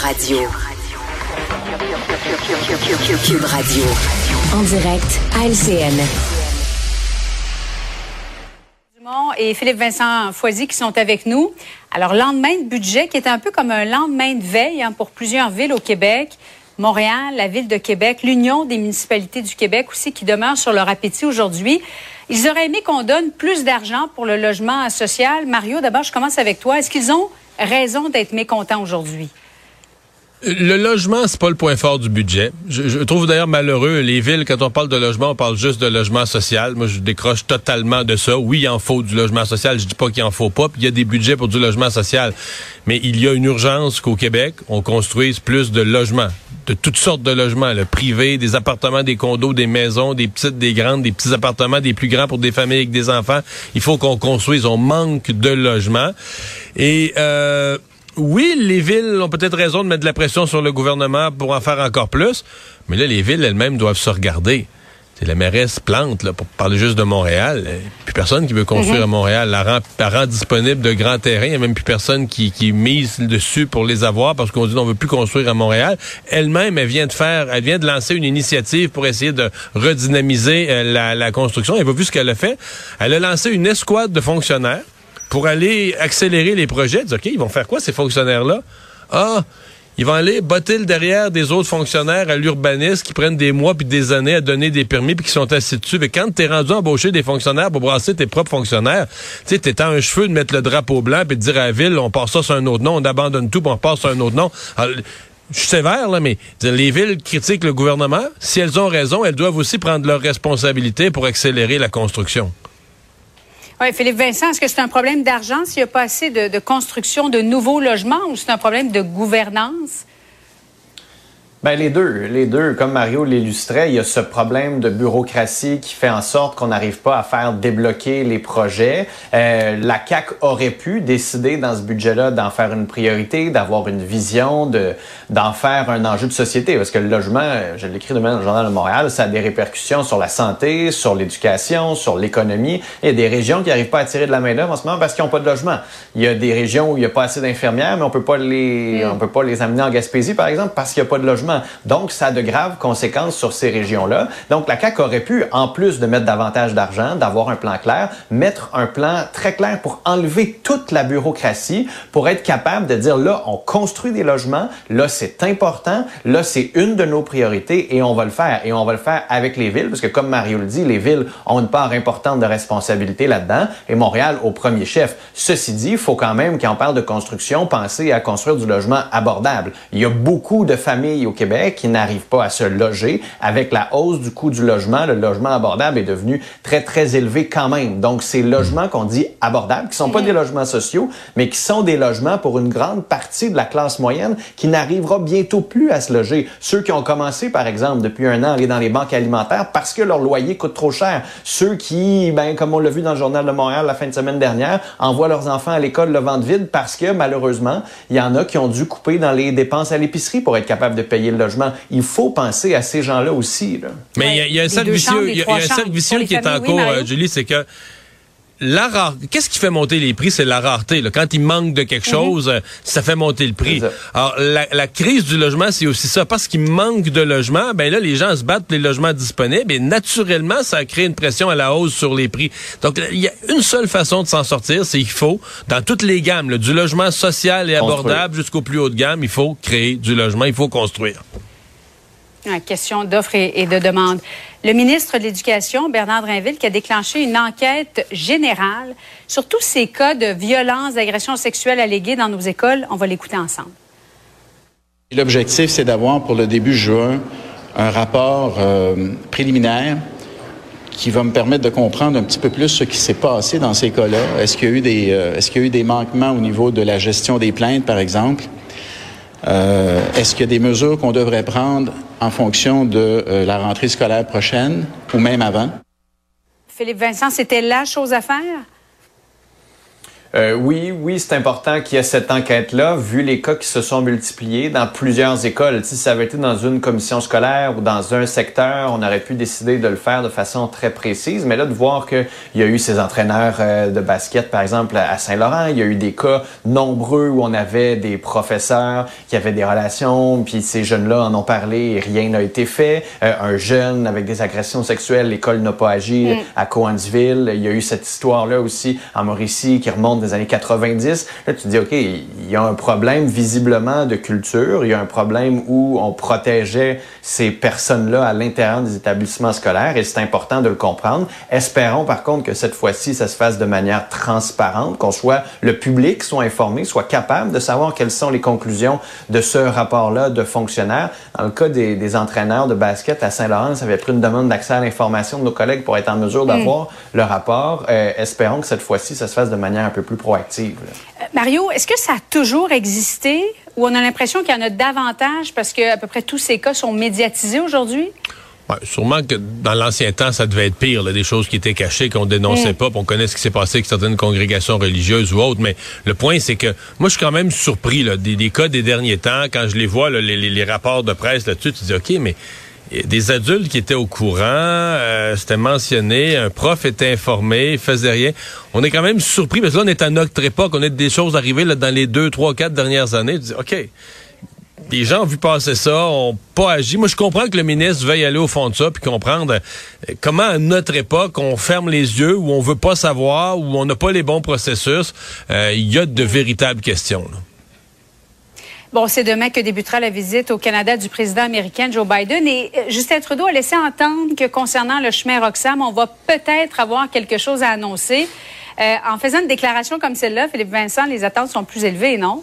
Radio. Cube Radio. En direct à LCN. et Philippe Vincent Foisy qui sont avec nous. Alors, lendemain de budget qui est un peu comme un lendemain de veille hein, pour plusieurs villes au Québec. Montréal, la ville de Québec, l'Union des municipalités du Québec aussi qui demeure sur leur appétit aujourd'hui. Ils auraient aimé qu'on donne plus d'argent pour le logement social. Mario, d'abord, je commence avec toi. Est-ce qu'ils ont raison d'être mécontents aujourd'hui? Le logement, c'est pas le point fort du budget. Je, trouve d'ailleurs malheureux les villes quand on parle de logement, on parle juste de logement social. Moi, je décroche totalement de ça. Oui, il en faut du logement social. Je dis pas qu'il en faut pas. Puis il y a des budgets pour du logement social, mais il y a une urgence qu'au Québec, on construise plus de logements, de toutes sortes de logements, le privé, des appartements, des condos, des maisons, des petites, des grandes, des petits appartements, des plus grands pour des familles avec des enfants. Il faut qu'on construise. On manque de logements et euh, oui, les villes ont peut-être raison de mettre de la pression sur le gouvernement pour en faire encore plus, mais là, les villes elles-mêmes doivent se regarder. C'est la mairesse plante, là, pour parler juste de Montréal. Plus personne qui veut construire mhm. à Montréal. La rend, la rend, disponible de grands terrains. Il n'y a même plus personne qui, qui mise dessus pour les avoir parce qu'on dit qu'on veut plus construire à Montréal. Elle-même, elle vient de faire, elle vient de lancer une initiative pour essayer de redynamiser euh, la, la construction. Elle a vu ce qu'elle a fait. Elle a lancé une escouade de fonctionnaires pour aller accélérer les projets. OK, ils vont faire quoi, ces fonctionnaires-là? Ah, ils vont aller botter le derrière des autres fonctionnaires à l'urbanisme qui prennent des mois puis des années à donner des permis puis qui sont assis dessus. Mais quand t'es rendu embaucher des fonctionnaires pour brasser tes propres fonctionnaires, tu sais, t'es un cheveu de mettre le drapeau blanc puis de dire à la ville, on passe ça sur un autre nom, on abandonne tout puis on passe sur un autre nom. je suis sévère, là, mais les villes critiquent le gouvernement. Si elles ont raison, elles doivent aussi prendre leurs responsabilités pour accélérer la construction. Oui, Philippe Vincent, est-ce que c'est un problème d'argent s'il n'y a pas assez de, de construction de nouveaux logements ou c'est un problème de gouvernance? Ben les deux, les deux. Comme Mario l'illustrait, il y a ce problème de bureaucratie qui fait en sorte qu'on n'arrive pas à faire débloquer les projets. Euh, la CAC aurait pu décider dans ce budget-là d'en faire une priorité, d'avoir une vision, de d'en faire un enjeu de société. Parce que le logement, je l'écris demain dans le journal de Montréal, ça a des répercussions sur la santé, sur l'éducation, sur l'économie. Il y a des régions qui n'arrivent pas à tirer de la main d'œuvre en ce moment parce qu'ils n'ont pas de logement. Il y a des régions où il n'y a pas assez d'infirmières, mais on peut pas les, mm. on peut pas les amener en Gaspésie par exemple parce qu'il n'y a pas de logement. Donc, ça a de graves conséquences sur ces régions-là. Donc, la CAQ aurait pu, en plus de mettre davantage d'argent, d'avoir un plan clair, mettre un plan très clair pour enlever toute la bureaucratie, pour être capable de dire, là, on construit des logements, là, c'est important, là, c'est une de nos priorités et on va le faire. Et on va le faire avec les villes, parce que comme Mario le dit, les villes ont une part importante de responsabilité là-dedans et Montréal au premier chef. Ceci dit, il faut quand même, quand on parle de construction, penser à construire du logement abordable. Il y a beaucoup de familles au Québec qui n'arrivent pas à se loger. Avec la hausse du coût du logement, le logement abordable est devenu très, très élevé quand même. Donc, ces logements qu'on dit abordables, qui sont pas des logements sociaux, mais qui sont des logements pour une grande partie de la classe moyenne qui n'arrivera bientôt plus à se loger. Ceux qui ont commencé, par exemple, depuis un an à aller dans les banques alimentaires parce que leur loyer coûte trop cher. Ceux qui, ben, comme on l'a vu dans le Journal de Montréal la fin de semaine dernière, envoient leurs enfants à l'école le ventre vide parce que, malheureusement, il y en a qui ont dû couper dans les dépenses à l'épicerie pour être capable de payer le logement. Il faut penser à ces gens-là aussi. Mais il y, a un cercle vicieux, qui est en cours, euh, Julie, c'est que la rare... Qu'est-ce qui fait monter les prix? C'est la rareté. Quand il manque de quelque mhm. chose, euh, ça fait monter le prix. Alors, la, crise du logement, c'est aussi ça. Parce qu'il manque de logements, ben là, les gens se battent pour les logements disponibles et naturellement, ça crée une pression à la hausse sur les prix. Donc, il y a une seule façon de s'en sortir, c'est qu'il faut, dans toutes les gammes, du logement social et abordable jusqu'au plus haut de gamme, il faut créer du logement, il faut construire. Question d'offres et, de demande. Le ministre de l'Éducation, Bernard Drinville, qui a déclenché une enquête générale sur tous ces cas de violences, d'agressions sexuelles alléguées dans nos écoles. On va l'écouter ensemble. L'objectif, c'est d'avoir pour le début juin un rapport euh, préliminaire qui va me permettre de comprendre un petit peu plus ce qui s'est passé dans ces cas-là. Est-ce qu'il y a eu des, euh, est-ce qu'il y a eu des manquements au niveau de la gestion des plaintes, par exemple? Euh, est-ce qu'il y a des mesures qu'on devrait prendre en fonction de euh, la rentrée scolaire prochaine ou même avant? Philippe Vincent, c'était la chose à faire? Euh, oui, oui, c'est important qu'il y ait cette enquête-là, vu les cas qui se sont multipliés dans plusieurs écoles. Si ça avait été dans une commission scolaire ou dans un secteur, on aurait pu décider de le faire de façon très précise. Mais là, de voir qu'il y a eu ces entraîneurs euh, de basket, par exemple, à Saint-Laurent, il y a eu des cas nombreux où on avait des professeurs qui avaient des relations, puis ces jeunes-là en ont parlé et rien n'a été fait. Euh, un jeune avec des agressions sexuelles, l'école n'a pas agi mm. à Coansville. Il y a eu cette histoire-là aussi en Mauricie qui remonte des années 90. Là, tu te dis, OK, il y a un problème visiblement de culture, il y a un problème où on protégeait ces personnes-là à l'intérieur des établissements scolaires et c'est important de le comprendre. Espérons par contre que cette fois-ci, ça se fasse de manière transparente, qu'on soit, le public soit informé, soit capable de savoir quelles sont les conclusions de ce rapport-là de fonctionnaires. Dans le cas des, des entraîneurs de basket à Saint-Laurent, ça avait pris une demande d'accès à l'information de nos collègues pour être en mesure mm. d'avoir le rapport. Euh, espérons que cette fois-ci, ça se fasse de manière un peu plus proactive. Euh, Mario, est-ce que ça a toujours existé ou on a l'impression qu'il y en a davantage parce que à peu près tous ces cas sont médiatisés aujourd'hui? Ouais, sûrement que dans l'ancien temps, ça devait être pire, là, des choses qui étaient cachées, qu'on dénonçait mm. pas, on connaît ce qui s'est passé avec certaines congrégations religieuses ou autres. Mais le point, c'est que moi, je suis quand même surpris là, des, cas des derniers temps, quand je les vois, les, les, rapports de presse là-dessus, tu dis, OK, mais des adultes qui étaient au courant, euh, c'était mentionné, un prof était informé, il faisait rien. On est quand même surpris, parce que là, on est à notre époque, on a des choses arrivées dans les deux, trois, quatre dernières années. Tu dis, OK, les gens ont vu passer ça, ont pas agi. Moi, je comprends que le ministre veuille aller au fond de ça, puis comprendre euh, comment, à notre époque, on ferme les yeux, où on veut pas savoir, où on n'a pas les bons processus. Euh, il y a de véritables questions. Bon, c'est demain que débutera la visite au Canada du président américain Joe Biden. Et euh, Justin Trudeau a laissé entendre que concernant le chemin Roxham, on va peut-être avoir quelque chose à annoncer. Euh, en faisant une déclaration comme celle-là, Philippe Vincent, les attentes sont plus élevées, non?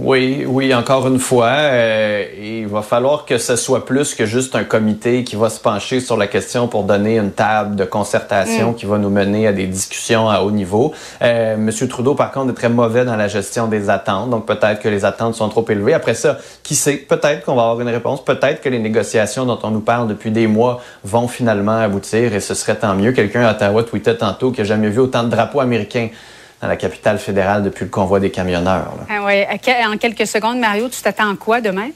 Oui, oui, encore une fois, euh, il va falloir que ce soit plus que juste un comité qui va se pencher sur la question pour donner une table de concertation mm. qui va nous mener à des discussions à haut niveau. Euh, Monsieur Trudeau, par contre, est très mauvais dans la gestion des attentes, donc peut-être que les attentes sont trop élevées. Après ça, qui sait, peut-être qu'on va avoir une réponse, peut-être que les négociations dont on nous parle depuis des mois vont finalement aboutir et ce serait tant mieux. Quelqu'un à Ottawa tweetait tantôt qu'il n'a jamais vu autant de drapeaux américains dans la capitale fédérale depuis le convoi des camionneurs. Ah oui. En quelques secondes, Mario, tu t'attends à quoi demain?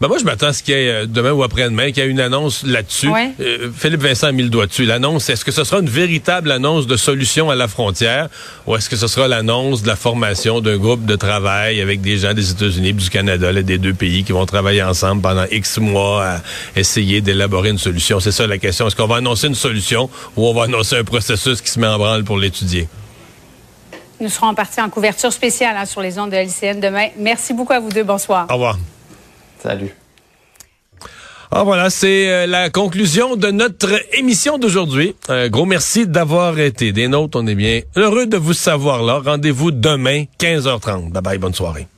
Ben moi, je m'attends à ce qu'il y ait euh, demain ou après-demain, qu'il y ait une annonce là-dessus. Euh, Philippe Vincent a mis le doigt dessus. L'annonce, est-ce que ce sera une véritable annonce de solution à la frontière ou est-ce que ce sera l'annonce de la formation d'un groupe de travail avec des gens des États-Unis, du Canada, là, des deux pays qui vont travailler ensemble pendant X mois à essayer d'élaborer une solution? C'est ça la question. Est-ce qu'on va annoncer une solution ou on va annoncer un processus qui se met en branle pour l'étudier? Nous serons partis en couverture spéciale hein, sur les ondes de LCN demain. Merci beaucoup à vous deux. Bonsoir. Au revoir. Salut. Ah voilà, c'est euh, la conclusion de notre émission d'aujourd'hui. Un gros merci d'avoir été des nôtres. On est bien heureux de vous savoir là. Rendez-vous demain, 15h30. Bye bye, bonne soirée.